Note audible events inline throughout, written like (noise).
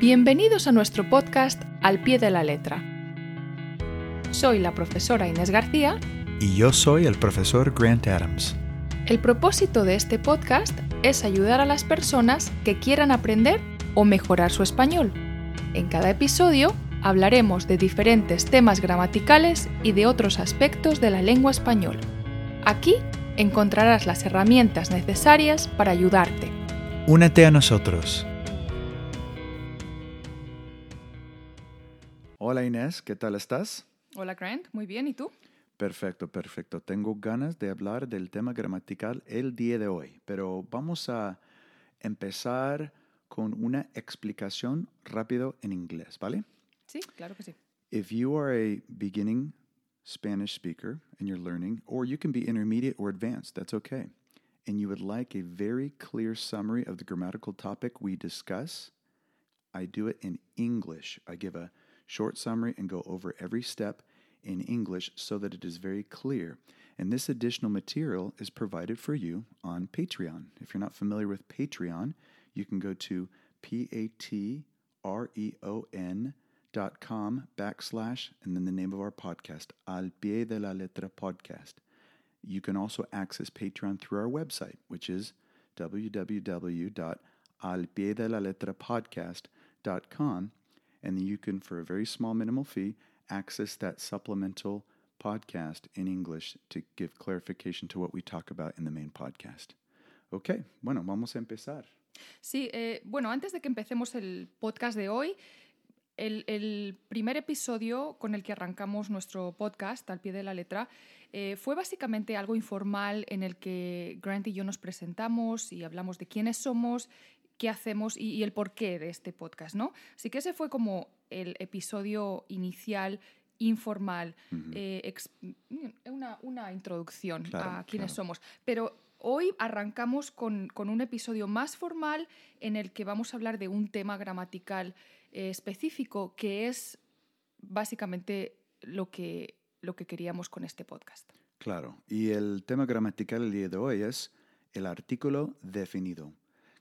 Bienvenidos a nuestro podcast Al pie de la letra. Soy la profesora Inés García Y yo soy el profesor Grant Adams. El propósito de este podcast es ayudar a las personas que quieran aprender o mejorar su español. En cada episodio hablaremos de diferentes temas gramaticales y de otros aspectos de la lengua española. Aquí encontrarás las herramientas necesarias para ayudarte. Únete a nosotros. Hola Inés, ¿qué tal estás? Hola Grant, muy bien, ¿y tú? Perfecto, perfecto. Tengo ganas de hablar del tema gramatical el día de hoy, pero vamos a empezar con una explicación rápido en inglés, ¿vale? Sí, claro que sí. If you are a beginning Spanish speaker and you're learning, or you can be intermediate or advanced, that's okay, and you would like a very clear summary of the grammatical topic we discuss, I do it in English. I give a short summary and go over every step in English so that it is very clear. And this additional material is provided for you on Patreon. If you're not familiar with Patreon, you can go to p-a-t-r-e-o-n dot com backslash and then the name of our podcast, Al Pie de la Letra Podcast. You can also access Patreon through our website, which is www.alpiedelalettrapodcast.com. And you can, for a very small minimal fee, access that supplemental podcast in English to give clarification to what we talk about in the main podcast. Ok, bueno, vamos a empezar. Sí, eh, bueno, antes de que empecemos el podcast de hoy, el, el primer episodio con el que arrancamos nuestro podcast, al pie de la letra, eh, fue básicamente algo informal en el que Grant y yo nos presentamos y hablamos de quiénes somos, qué hacemos y, y el porqué de este podcast, ¿no? Así que ese fue como el episodio inicial informal, eh, ex- una, una introducción Claro, a quiénes claro. somos. Pero hoy arrancamos con, con un episodio más formal en el que vamos a hablar de un tema gramatical eh, específico que es básicamente lo que, lo que queríamos con este podcast. Claro, y el tema gramatical el día de hoy es el artículo definido.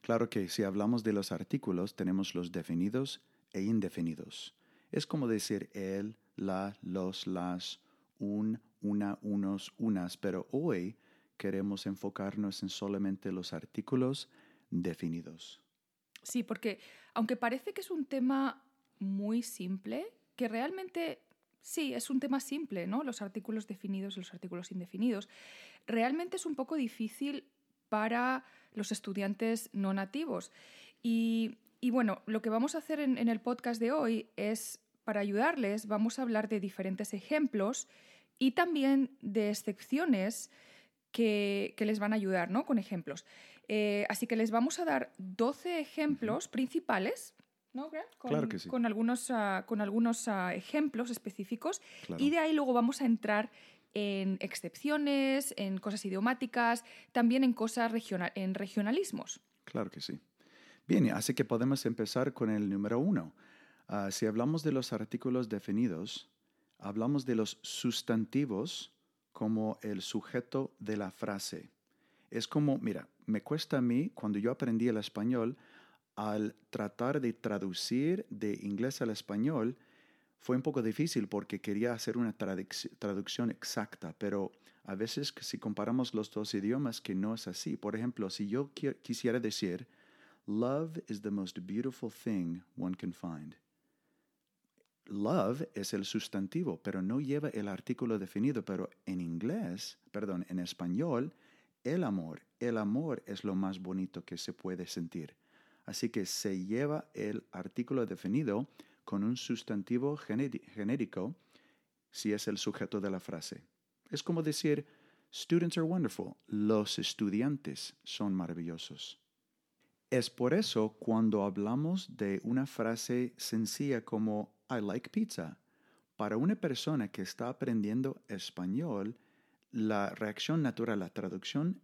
Claro que si hablamos de los artículos, tenemos los definidos e indefinidos. Es como decir el, la, los, las, un, una, unos, unas, pero hoy queremos enfocarnos en solamente los artículos definidos. Sí, porque aunque parece que es un tema muy simple, que realmente sí, es un tema simple, ¿no? Los artículos definidos y los artículos indefinidos, realmente es un poco difícil para los estudiantes no nativos. Y, y bueno, lo que vamos a hacer en, en el podcast de hoy es, para ayudarles, vamos a hablar de diferentes ejemplos y también de excepciones que, que les van a ayudar, ¿no? Con ejemplos. Eh, así que les vamos a dar 12 ejemplos principales, ¿no, Grant? Con, Claro que sí. Con algunos, ah, con algunos ah, ejemplos específicos Claro. y de ahí luego vamos a entrar en excepciones, en cosas idiomáticas, también en cosas regional, en regionalismos. Claro que sí. Bien, así que podemos empezar con el número uno. Ah, si hablamos de los artículos definidos, hablamos de los sustantivos como el sujeto de la frase. Es como, mira, me cuesta a mí, cuando yo aprendí el español, al tratar de traducir de inglés al español, fue un poco difícil porque quería hacer una traduc- traducción exacta, pero a veces si comparamos los dos idiomas que no es así. Por ejemplo, si yo qui- quisiera decir, love is the most beautiful thing one can find. Love es el sustantivo, pero no lleva el artículo definido, pero en inglés, perdón, en español, el amor, el amor es lo más bonito que se puede sentir. Así que se lleva el artículo definido con un sustantivo gené- genérico si es el sujeto de la frase. Es como decir, students are wonderful, los estudiantes son maravillosos. Es por eso cuando hablamos de una frase sencilla como I like pizza, para una persona que está aprendiendo español, la reacción natural, la traducción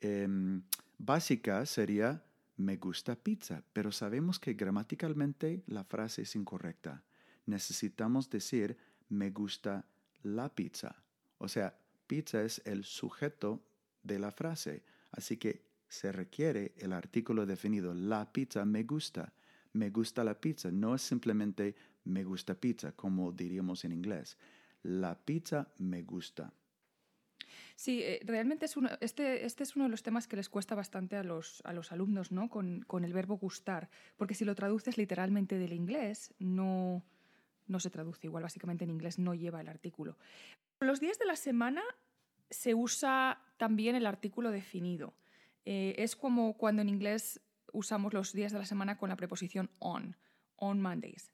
em, básica sería me gusta pizza, pero sabemos que gramaticalmente la frase es incorrecta. Necesitamos decir me gusta la pizza. O sea, pizza es el sujeto de la frase, así que se requiere el artículo definido la pizza me gusta, me gusta la pizza. No es simplemente me gusta pizza, como diríamos en inglés. La pizza me gusta. Sí, eh, realmente es uno, este, este es uno de los temas que les cuesta bastante a los, a los alumnos, ¿no? Con, con el verbo gustar, porque si lo traduces literalmente del inglés, no, no se traduce igual, básicamente en inglés no lleva el artículo. Los días de la semana se usa también el artículo definido. Eh, es como cuando en inglés usamos los días de la semana con la preposición on, on Mondays.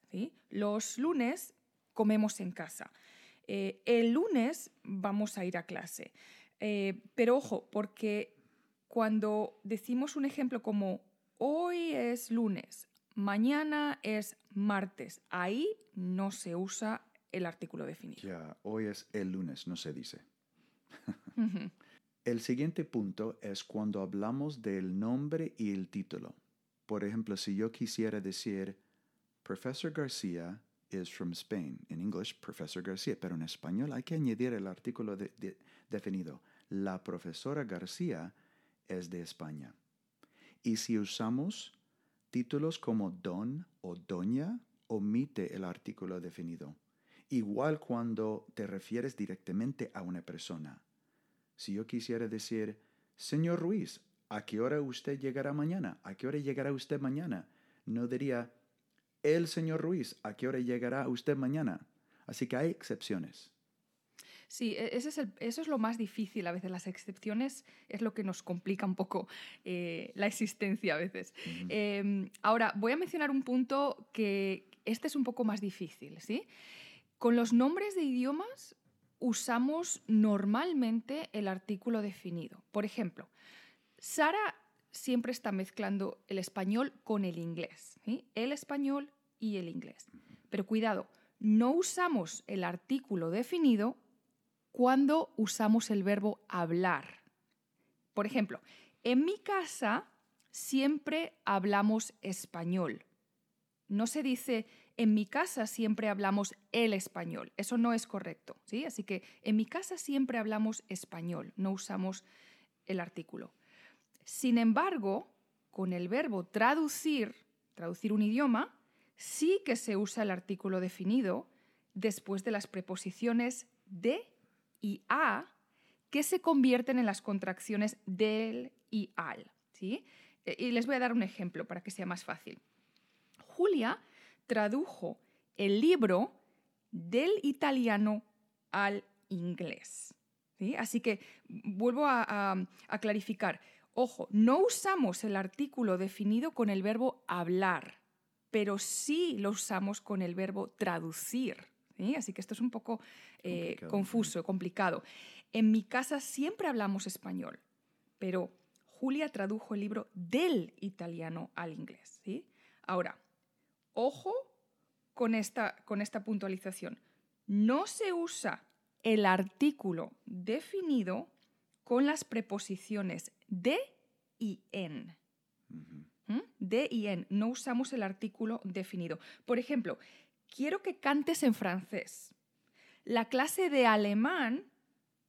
Los lunes comemos en casa. Eh, el lunes vamos a ir a clase. Eh, pero ojo, porque cuando decimos un ejemplo como hoy es lunes, mañana es martes, ahí no se usa el artículo definido. Ya, hoy es el lunes, no se dice. (laughs) El siguiente punto es cuando hablamos del nombre y el título. Por ejemplo, si yo quisiera decir, Professor García is from Spain. En English, Professor García. Pero en español hay que añadir el artículo definido. La profesora García es de España. Y si usamos títulos como don o doña, omite el artículo definido. Igual cuando te refieres directamente a una persona. Si yo quisiera decir, señor Ruiz, ¿a qué hora usted llegará mañana? ¿A qué hora llegará usted mañana? No diría, el señor Ruiz, ¿a qué hora llegará usted mañana? Así que hay excepciones. Sí, e-, ese es eso es lo más difícil a veces. Las excepciones es lo que nos complica un poco eh, la existencia a veces. Em, ahora, voy a mencionar un punto que este es un poco más difícil. ¿sí? Con los nombres de idiomas usamos normalmente el artículo definido. Por ejemplo, Sara siempre está mezclando el español con el inglés. El español y el inglés. Pero cuidado, no usamos el artículo definido cuando usamos el verbo hablar. Por ejemplo, en mi casa siempre hablamos español. No se dice en mi casa siempre hablamos el español. Eso no es correcto, ¿sí? Así que en mi casa siempre hablamos español, no usamos el artículo. Sin embargo, con el verbo traducir, traducir un idioma, sí que se usa el artículo definido después de las preposiciones de y a que se convierten en las contracciones del y al. ¿sí? E, y les voy a dar un ejemplo para que sea más fácil. Julia tradujo el libro del italiano al inglés. ¿sí? Así que vuelvo a, clarificar. Ojo, no usamos el artículo definido con el verbo hablar, pero sí lo usamos con el verbo traducir. Así que esto es un poco eh, confuso, complicado. En mi casa siempre hablamos español, pero Julia tradujo el libro del italiano al inglés. ¿sí? Ahora, ojo con esta, con esta puntualización. No se usa el artículo definido con las preposiciones de y en. ¿Mm? De y en. No usamos el artículo definido. Por ejemplo, quiero que cantes en francés. La clase de alemán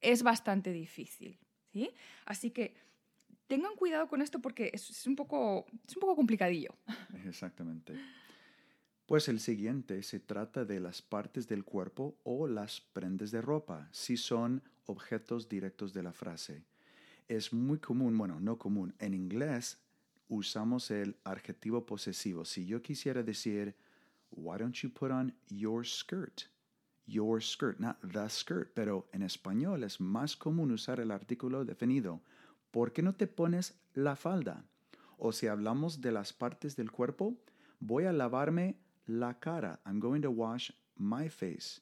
es bastante difícil. ¿sí? Así que tengan cuidado con esto porque es, un poco, es un poco complicadillo. (laughs) Exactamente. Pues el siguiente se trata de las partes del cuerpo o las prendas de ropa, si son objetos directos de la frase. Es muy común, bueno, no común, en inglés usamos el adjetivo posesivo. Si yo quisiera decir, why don't you put on your skirt? Your skirt, not the skirt, pero en español es más común usar el artículo definido. ¿Por qué no te pones la falda? O si hablamos de las partes del cuerpo, voy a lavarme la cara. I'm going to wash my face.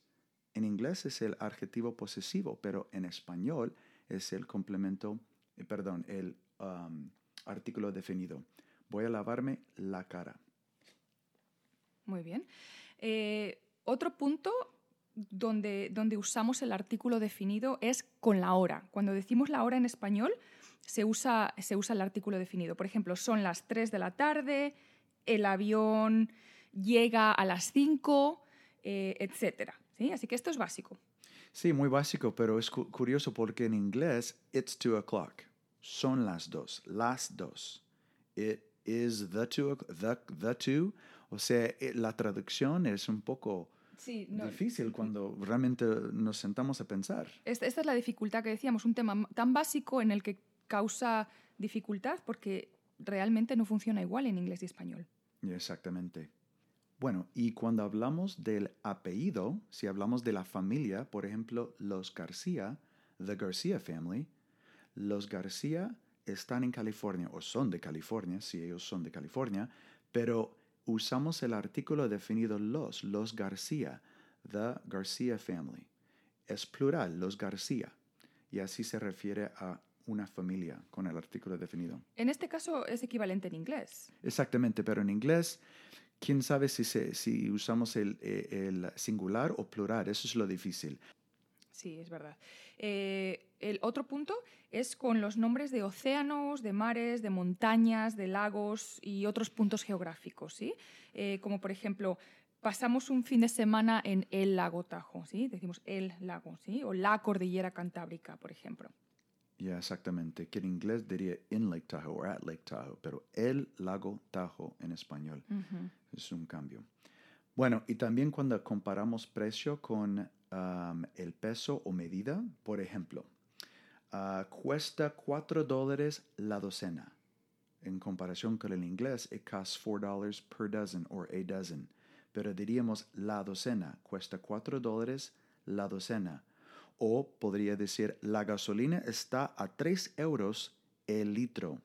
En inglés es el adjetivo posesivo, pero en español es el complemento, eh, perdón, el um, artículo definido. Voy a lavarme la cara. Muy bien. Eh, otro punto donde, donde usamos el artículo definido es con la hora. Cuando decimos la hora en español, se usa, se usa el artículo definido. Por ejemplo, son las 3 de la tarde, el avión llega a las 5, eh, etc. ¿sí? Así que esto es básico. Sí, muy básico, pero es curioso porque en inglés, it's 2 o'clock. Son las dos, las dos. It is the to, the, the to. O sea, eh, la traducción es un poco Sí, no, difícil cuando realmente nos sentamos a pensar. esta, esta es la dificultad que decíamos, un tema tan básico en el que causa dificultad porque realmente no funciona igual en inglés y español. Exactamente. Bueno, y cuando hablamos del apellido, si hablamos de la familia, por ejemplo, los García, the García family, los García están en California o son de California, si ellos son de California, pero usamos el artículo definido los, los García, the García family. Es plural, los García, y así se refiere a una familia con el artículo definido. En este caso es equivalente en inglés. Exactamente, pero en inglés, quién sabe si, se, si usamos el, eh, el singular o plural, eso es lo difícil. Sí, es verdad. Eh, el otro punto es con los nombres de océanos, de mares, de montañas, de lagos y otros puntos geográficos, ¿sí? Eh, como por ejemplo, pasamos un fin de semana en el lago Tajo, ¿sí? Decimos el lago, ¿sí? O la cordillera cantábrica, por ejemplo. Ya, exactamente, que en inglés diría in Lake Tahoe o at Lake Tahoe, pero el lago Tahoe en español es un cambio. Bueno, y también cuando comparamos precio con el peso o medida, por ejemplo, ah, cuesta 4 dólares la docena. En comparación con el inglés, it costs 4 dollars per dozen or a dozen. Pero diríamos la docena, cuesta 4 dólares la docena. O podría decir, la gasolina está a 3 euros el litro.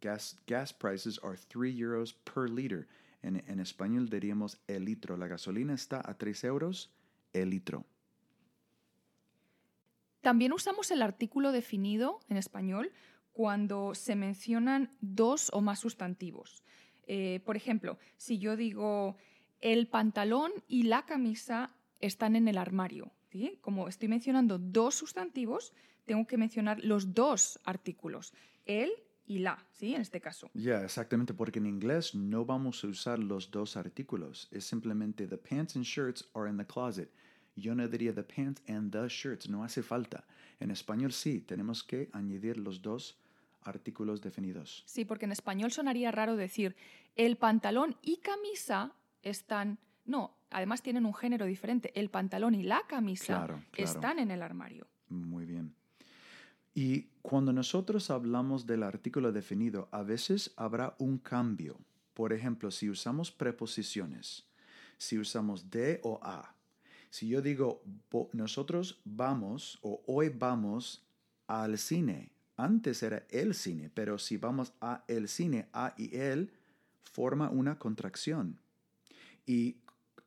Gas, gas prices are 3 euros per liter. En, español diríamos el litro. La gasolina está a 3 euros el litro. También usamos el artículo definido en español cuando se mencionan dos o más sustantivos. Eh, por ejemplo, si yo digo el pantalón y la camisa están en el armario, ¿sí? como estoy mencionando dos sustantivos, tengo que mencionar los dos artículos, el y la, ¿sí? En este caso. Ya, exactamente, porque en inglés no vamos a usar los dos artículos. Es simplemente the pants and shirts are in the closet. Yo no diría the pants and the shirts, no hace falta. En español sí, tenemos que añadir los dos artículos definidos. Sí, porque en español sonaría raro decir el pantalón y camisa están... No, además tienen un género diferente. El pantalón y la camisa Claro, claro. están en el armario. Muy bien. Y cuando nosotros hablamos del artículo definido, a veces habrá un cambio. Por ejemplo, si usamos preposiciones, si usamos de o a. Si yo digo, "Vo- nosotros vamos o hoy vamos al cine. Antes era el cine, pero si vamos a el cine, a y el forma una contracción. Y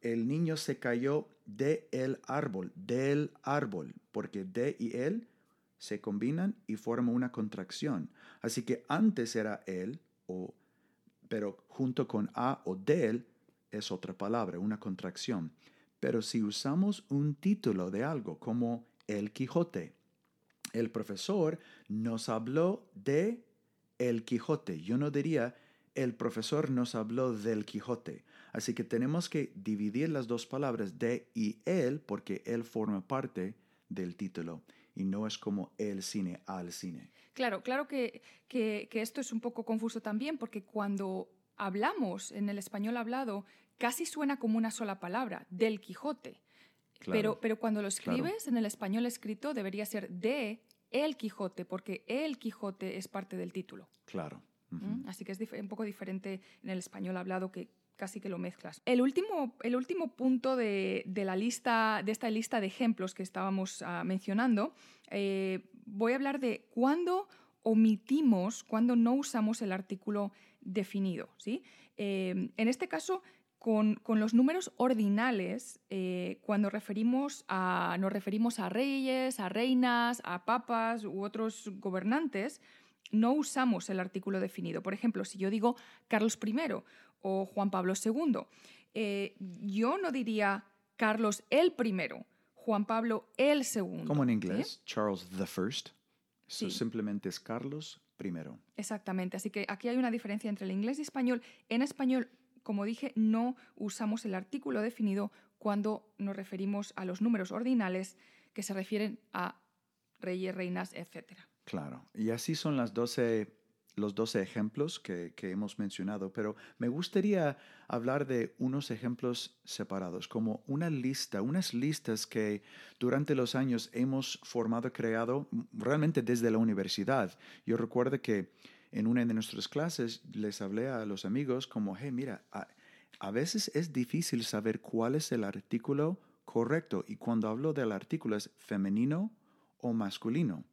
el niño se cayó de el árbol, del árbol, porque de y el se combinan y forman una contracción. Así que antes era él, o, pero junto con a o del es otra palabra, una contracción. Pero si usamos un título de algo como El Quijote, el profesor nos habló de El Quijote. Yo no diría el profesor nos habló del Quijote. Así que tenemos que dividir las dos palabras de y él porque él forma parte del título y no es como el cine al cine. Claro, claro que, que- que esto es un poco confuso también, porque cuando hablamos en el español hablado, casi suena como una sola palabra, del Quijote. Claro, pero, pero cuando lo claro. escribes en el español escrito debería ser de el Quijote, porque el Quijote es parte del título. Claro. ¿Mm? Así que es un poco diferente en el español hablado que casi que lo mezclas. El último, el último punto de, de la lista, de esta lista de ejemplos que estábamos ah, mencionando, eh, voy a hablar de cuándo omitimos, cuándo no usamos el artículo definido. ¿sí? Eh, en este caso, con, con los números ordinales, eh, cuando referimos a, nos referimos a reyes, a reinas, a papas u otros gobernantes, no usamos el artículo definido. Por ejemplo, si yo digo Carlos I o Juan Pablo II, eh, yo no diría Carlos el primero, Juan Pablo el segundo. Como en ¿sí? inglés, Charles the First. Sí. simplemente es Carlos primero. Exactamente. Así que aquí hay una diferencia entre el inglés y español. En español, como dije, no usamos el artículo definido cuando nos referimos a los números ordinales que se refieren a reyes, reinas, etc. Claro. Y así son las 12 los dos ejemplos que, hemos mencionado, pero me gustaría hablar de unos ejemplos separados, como una lista, unas listas que durante los años hemos formado, creado realmente desde la universidad. Yo recuerdo que en una de nuestras clases les hablé a los amigos como, hey, mira, a, a veces es difícil saber cuál es el artículo correcto y cuando hablo del artículo es femenino o masculino,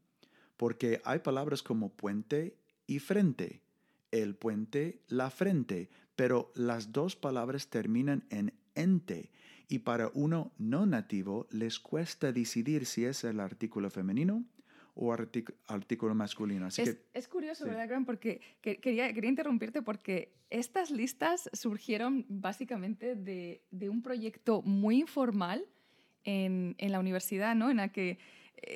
porque hay palabras como puente y frente, el puente, la frente, pero las dos palabras terminan en ente y para uno no nativo les cuesta decidir si es el artículo femenino o artículo masculino. Así es, es curioso, ¿verdad, Graham? Porque quería, quería interrumpirte porque estas listas surgieron básicamente de, de un proyecto muy informal en, en, la universidad, ¿no? En la que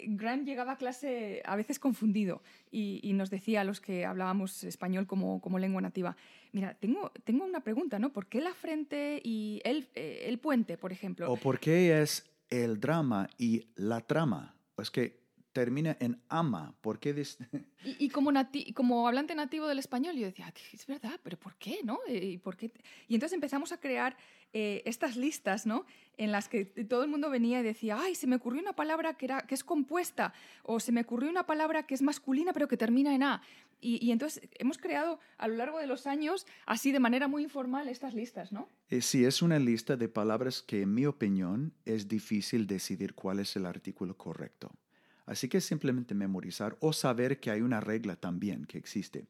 Grant llegaba a clase a veces confundido y, nos decía a los que hablábamos español como, como, lengua nativa, mira, tengo, tengo una pregunta, ¿no? ¿Por qué la frente y el, eh, el puente, por ejemplo? ¿O por qué es el drama y la trama? Es que termina en ama. ¿Por qué? (laughs) y, y, como, como hablante nativo del español, yo decía, es verdad, pero ¿por qué? ¿no? Eh, ¿Y, por qué? y entonces empezamos a crear eh, estas listas, ¿no? En las que todo el mundo venía y decía, ay, se me ocurrió una palabra que, era, que es compuesta, o se me ocurrió una palabra que es masculina pero que termina en A. Y, y entonces hemos creado a lo largo de los años, así de manera muy informal, estas listas, ¿no? Eh, sí, es una lista de palabras que, en mi opinión, es difícil decidir cuál es el artículo correcto. Así que simplemente memorizar o saber que hay una regla también que existe.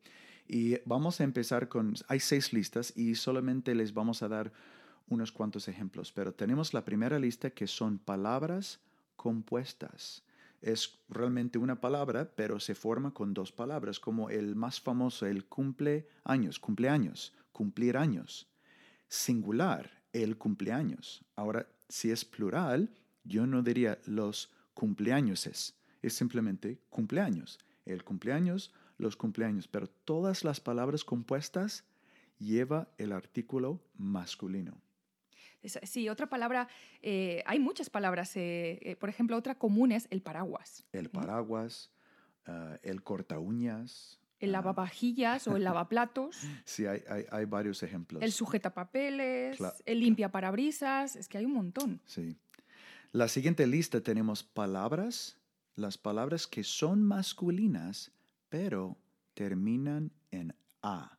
Y vamos a empezar con, hay seis listas y solamente les vamos a dar unos cuantos ejemplos, pero tenemos la primera lista que son palabras compuestas. Es realmente una palabra, pero se forma con dos palabras, como el más famoso, el cumpleaños, cumpleaños, cumplir años. Singular, el cumpleaños. Ahora, si es plural, yo no diría los cumpleaños es simplemente cumpleaños. El cumpleaños, los cumpleaños, pero todas las palabras compuestas lleva el artículo masculino. Sí, otra palabra, eh, hay muchas palabras, eh, eh, por ejemplo, otra común es el paraguas. El paraguas, el corta uñas. El ah. lavavajillas o el lavaplatos. (laughs) Sí, hay, hay, hay, varios ejemplos. El sujetapapeles, el limpia parabrisas, es que hay un montón. Sí. La siguiente lista tenemos palabras las palabras que son masculinas, pero terminan en A.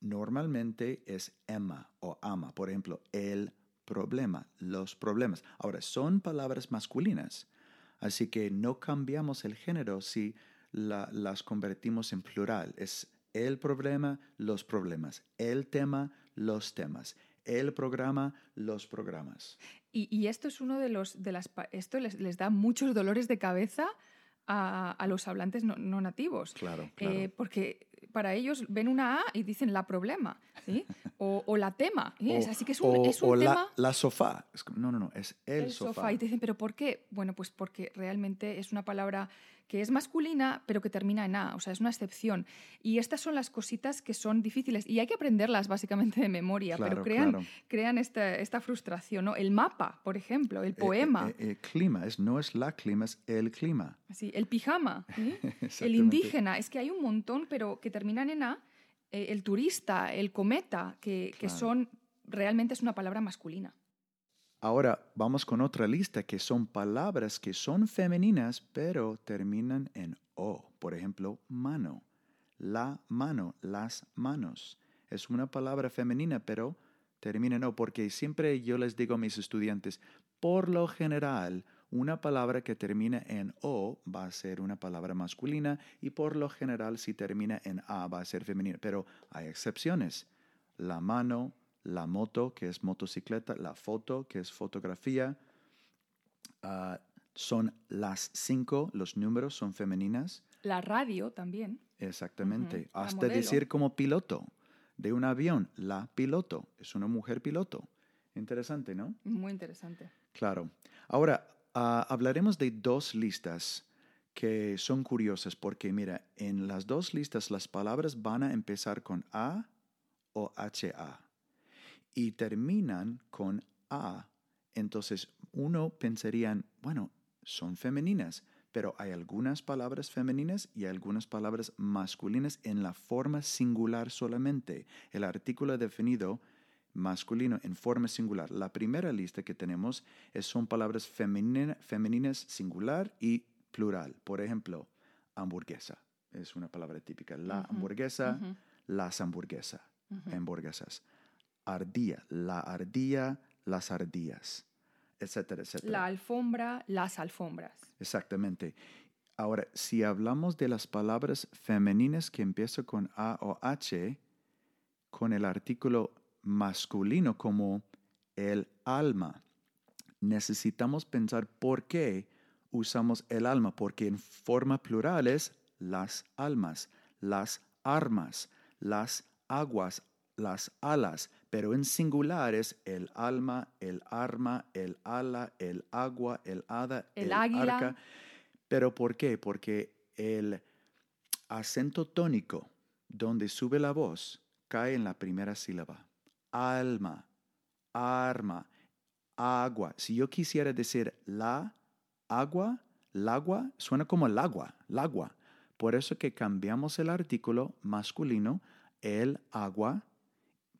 Normalmente es Emma o ama. Por ejemplo, el problema, los problemas. Ahora, son palabras masculinas, así que no cambiamos el género si las convertimos en plural. Es el problema, los problemas. El tema, los temas el programa, los programas. Y, esto es uno de los de las esto les, da muchos dolores de cabeza a, los hablantes no, nativos. Claro, eh, claro. porque para ellos ven una A y dicen la problema, ¿sí? (laughs) O, la tema. Así que es un, es un tema... La, la, sofá. No, no, no, es el, el sofá. Y te dicen, ¿pero por qué? Bueno, pues porque realmente es una palabra que es masculina, pero que termina en A, o sea, es una excepción. Y estas son las cositas que son difíciles y hay que aprenderlas básicamente de memoria, pero crean, crean esta, esta, frustración. ¿no? El mapa, por ejemplo, el eh, poema. El, eh, eh, clima, es, no es la clima, es el clima. Sí, el pijama, (laughs) el indígena, es que hay un montón, pero que terminan en A. el turista, el cometa, que, que son realmente es una palabra masculina. Ahora vamos con otra lista que son palabras que son femeninas pero terminan en O. Por ejemplo, mano. La mano, las manos. Es una palabra femenina pero termina en O porque siempre yo les digo a mis estudiantes, por lo general, una palabra que termina en O va a ser una palabra masculina y por lo general si termina en A va a ser femenina. Pero hay excepciones. La mano, la moto, que es motocicleta, la foto, que es fotografía. Ah, son las cinco, los números son femeninas. La radio también. Exactamente. Hasta decir como piloto de un avión, la piloto, es una mujer piloto. Interesante, ¿no? Muy interesante. Claro. Ahora, ah, hablaremos de dos listas que son curiosas porque, mira, en las dos listas las palabras van a empezar con A o HA y terminan con A. Entonces uno pensaría, bueno, son femeninas, pero hay algunas palabras femeninas y algunas palabras masculinas en la forma singular solamente. El artículo definido masculino en forma singular. La primera lista que tenemos es, son palabras femeninas singular y plural. Por ejemplo, hamburguesa es una palabra típica. La hamburguesa, las hamburguesas, hamburguesas. Ardilla, la ardilla, las ardillas, etcétera, etcétera. La alfombra, las alfombras. Exactamente. Ahora, si hablamos de las palabras femeninas que empiezan con A o H, con el artículo masculino como el alma, necesitamos pensar por qué usamos el alma, porque en forma plural es las almas, las armas, las aguas, las alas, pero en singular es el alma, el arma, el ala, el agua, el hada, el, arca. ¿Pero por qué? Porque el acento tónico donde sube la voz cae en la primera sílaba. Alma, arma, agua. Si yo quisiera decir la agua, el agua, suena como el agua, el agua. Por eso que cambiamos el artículo masculino, el agua,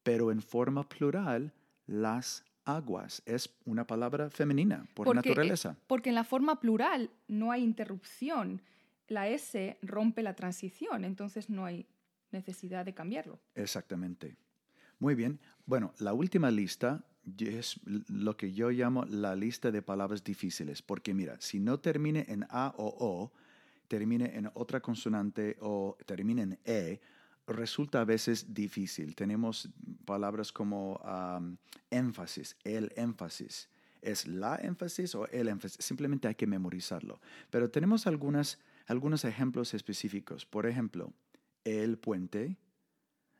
pero en forma plural, las aguas. Es una palabra femenina por naturaleza. Porque en la forma plural no hay interrupción. La S rompe la transición, entonces no hay necesidad de cambiarlo. Exactamente. Muy bien. Bueno, la última lista es lo que yo llamo la lista de palabras difíciles, porque mira, si no termine en A o O, termine en otra consonante o termine en E, resulta a veces difícil. Tenemos palabras como énfasis, el énfasis. ¿Es la énfasis o el énfasis? Simplemente hay que memorizarlo. Pero tenemos algunas, algunos ejemplos específicos. Por ejemplo, el puente,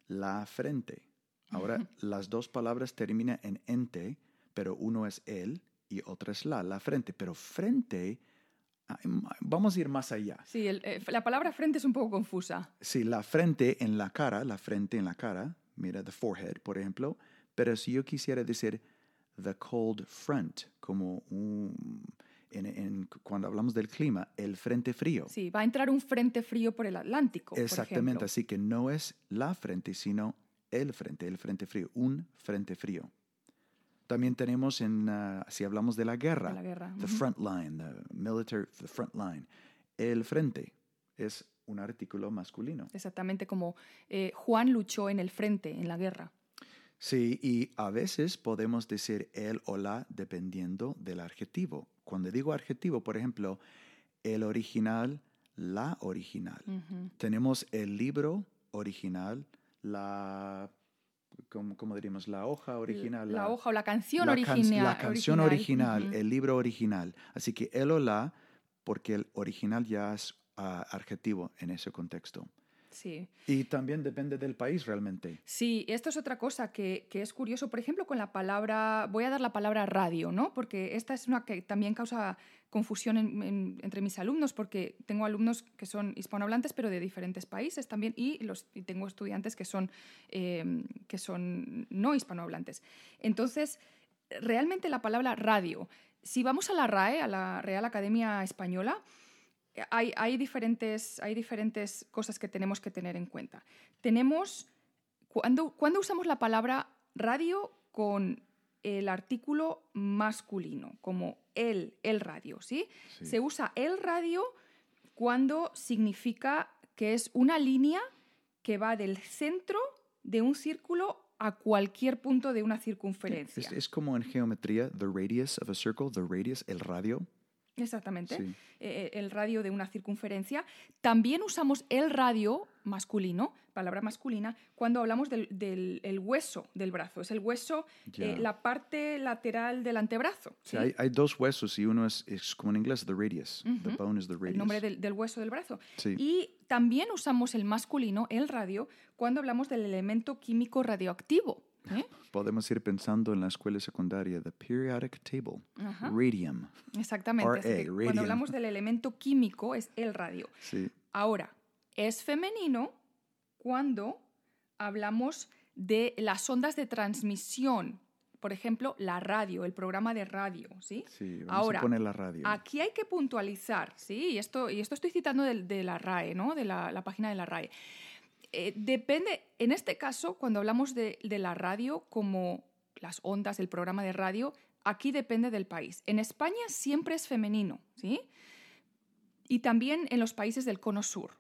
la frente. Ahora, las dos palabras terminan en ente, pero uno es el y otro es la, la frente. Pero frente Vamos a ir más allá. Sí, eh, la palabra frente es un poco confusa. Sí, la frente en la cara, la frente en la cara, mira, the forehead, por ejemplo, pero si yo quisiera decir the cold front, como cuando hablamos del clima, el frente frío. Sí, va a entrar un frente frío por el Atlántico. Exactamente, así que no es la frente, sino el frente, el frente frío, un frente frío. También tenemos en, ah, si hablamos de la guerra, the front line, the military, the front line. El frente es un artículo masculino. Exactamente como eh, Juan luchó en el frente, en la guerra. Sí, y a veces podemos decir él o la dependiendo del adjetivo. Cuando digo adjetivo, por ejemplo, el original, la original. Tenemos el libro original, la como, diríamos, la hoja original. La, hoja o la canción original. la canción original, el libro original. Así que el o la, porque el original ya es uh, adjetivo en ese contexto. Sí. Y también depende del país realmente. Sí, esto es otra cosa que, que, es curioso. Por ejemplo, con la palabra, voy a dar la palabra radio, ¿no? Porque esta es una que también causa confusión entre mis alumnos, porque tengo alumnos que son hispanohablantes, pero de diferentes países también, y, los, tengo estudiantes que son, eh, que son no hispanohablantes. Entonces, realmente la palabra radio, si vamos a la RAE, a la Real Academia Española, hay, hay, diferentes, hay diferentes cosas que tenemos que tener en cuenta. Tenemos, cuando, cuando usamos la palabra radio con el artículo masculino, como el, el radio, ¿sí? Se usa el radio cuando significa que es una línea que va del centro de un círculo a cualquier punto de una circunferencia. Es, es, como en geometría, the radius of a circle, the radius, el radio. Exactamente, eh, eh, el radio de una circunferencia. También usamos el radio masculino, palabra masculina, cuando hablamos del, del hueso del brazo. Es el hueso, eh, la parte lateral del antebrazo. ¿sí? hay, hay, dos huesos y uno es, es, como en inglés, the radius. The bone is the radius. El nombre del, del hueso del brazo. Y también usamos el masculino, el radio, cuando hablamos del elemento químico radioactivo. ¿Eh? Podemos ir pensando en la escuela secundaria, the periodic table, radium. Exactamente. Cuando hablamos del elemento químico es el radio. Sí. Ahora, es femenino cuando hablamos de las ondas de transmisión por ejemplo, la radio, el programa de radio, ¿sí? Sí, vamos Ahora, a poner la radio. Aquí hay que puntualizar, ¿sí? Y esto, y esto estoy citando de, de la RAE, ¿no? De la, la página de la RAE. Eh, depende, en este caso, cuando hablamos de, de la radio como las ondas, el programa de radio, aquí depende del país. En España siempre es femenino, ¿sí? Y también en los países del cono sur.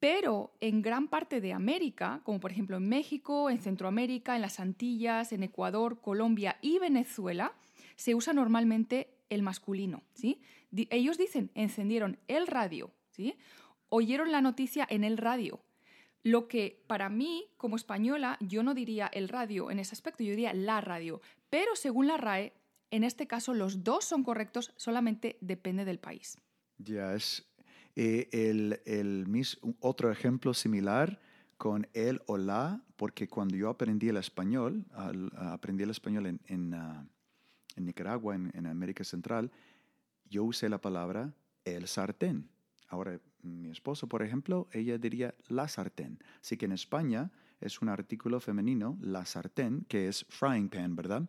Pero en gran parte de América, como por ejemplo en México, en Centroamérica, en las Antillas, en Ecuador, Colombia y Venezuela, se usa normalmente el masculino. ¿sí? Ellos dicen, encendieron el radio, ¿sí? oyeron la noticia en el radio. Lo que para mí, como española, yo no diría el radio en ese aspecto, yo diría la radio. Pero según la RAE, en este caso los dos son correctos, solamente depende del país. Ya es eh, el, el mis- otro ejemplo similar con el o la, porque cuando yo aprendí el español, al- aprendí el español en, en, ah, en Nicaragua, en, en América Central, yo usé la palabra el sartén. Ahora, mi esposo, por ejemplo, ella diría la sartén. Así que en España es un artículo femenino, la sartén, que es frying pan, ¿verdad?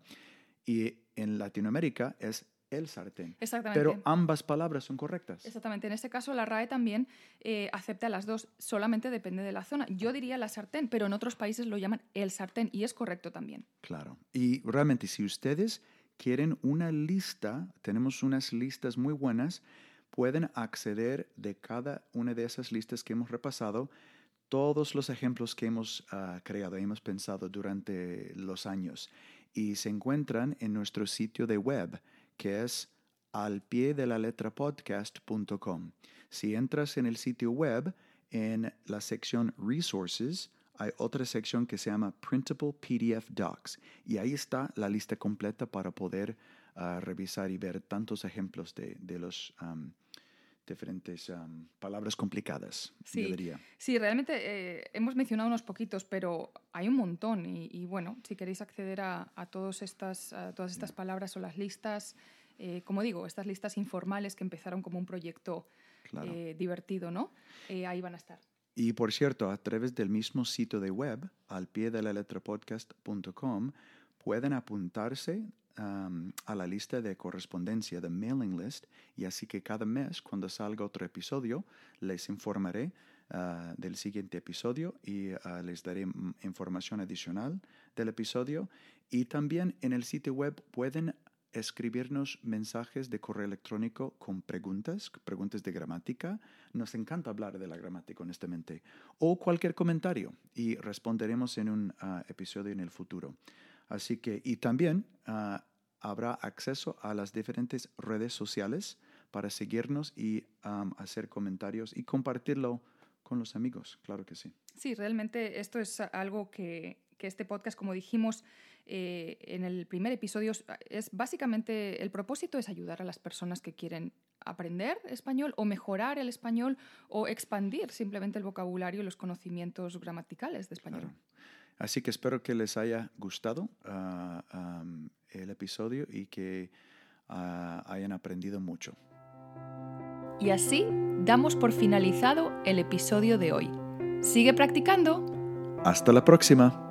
Y en Latinoamérica es el sartén. Exactamente. Pero ambas palabras son correctas. Exactamente. En este caso, la RAE también eh, acepta las dos. Solamente depende de la zona. Yo diría la sartén, pero en otros países lo llaman el sartén y es correcto también. Claro. Y realmente, si ustedes quieren una lista, tenemos unas listas muy buenas, pueden acceder de cada una de esas listas que hemos repasado, todos los ejemplos que hemos ah, creado, hemos pensado durante los años. Y se encuentran en nuestro sitio de web, que es al pie de la letra podcast.com. Si entras en el sitio web, en la sección Resources, hay otra sección que se llama Printable PDF Docs. Y ahí está la lista completa para poder ah, revisar y ver tantos ejemplos de, de los diferentes palabras complicadas, Sí. yo diría. Sí, realmente eh, hemos mencionado unos poquitos, pero hay un montón. Y, y bueno, si queréis acceder a, a todas, estas, a todas estas palabras o las listas, eh, como digo, estas listas informales que empezaron como un proyecto Claro. eh, divertido, ¿no? Ahí van a estar. Y por cierto, a través del mismo sitio de web, al pie de la letra podcast.com, pueden apuntarse am, a la lista de correspondencia, de mailing list, y así que cada mes, cuando salga otro episodio, les informaré ah, del siguiente episodio y ah, les daré mm, información adicional del episodio. Y también en el sitio web pueden escribirnos mensajes de correo electrónico con preguntas, preguntas de gramática. Nos encanta hablar de la gramática, honestamente. O cualquier comentario y responderemos en un ah, episodio en el futuro. Así que, y también ah, habrá acceso a las diferentes redes sociales para seguirnos y am, hacer comentarios y compartirlo con los amigos, claro que sí. Sí, realmente esto es algo que, que este podcast, como dijimos eh, en el primer episodio, es- es básicamente el propósito es ayudar a las personas que quieren aprender español o mejorar el español o expandir simplemente el vocabulario y los conocimientos gramaticales de español. Claro. Así que espero que les haya gustado ah, el episodio y que ah, hayan aprendido mucho. Y así damos por finalizado el episodio de hoy. Sigue practicando. Hasta la próxima.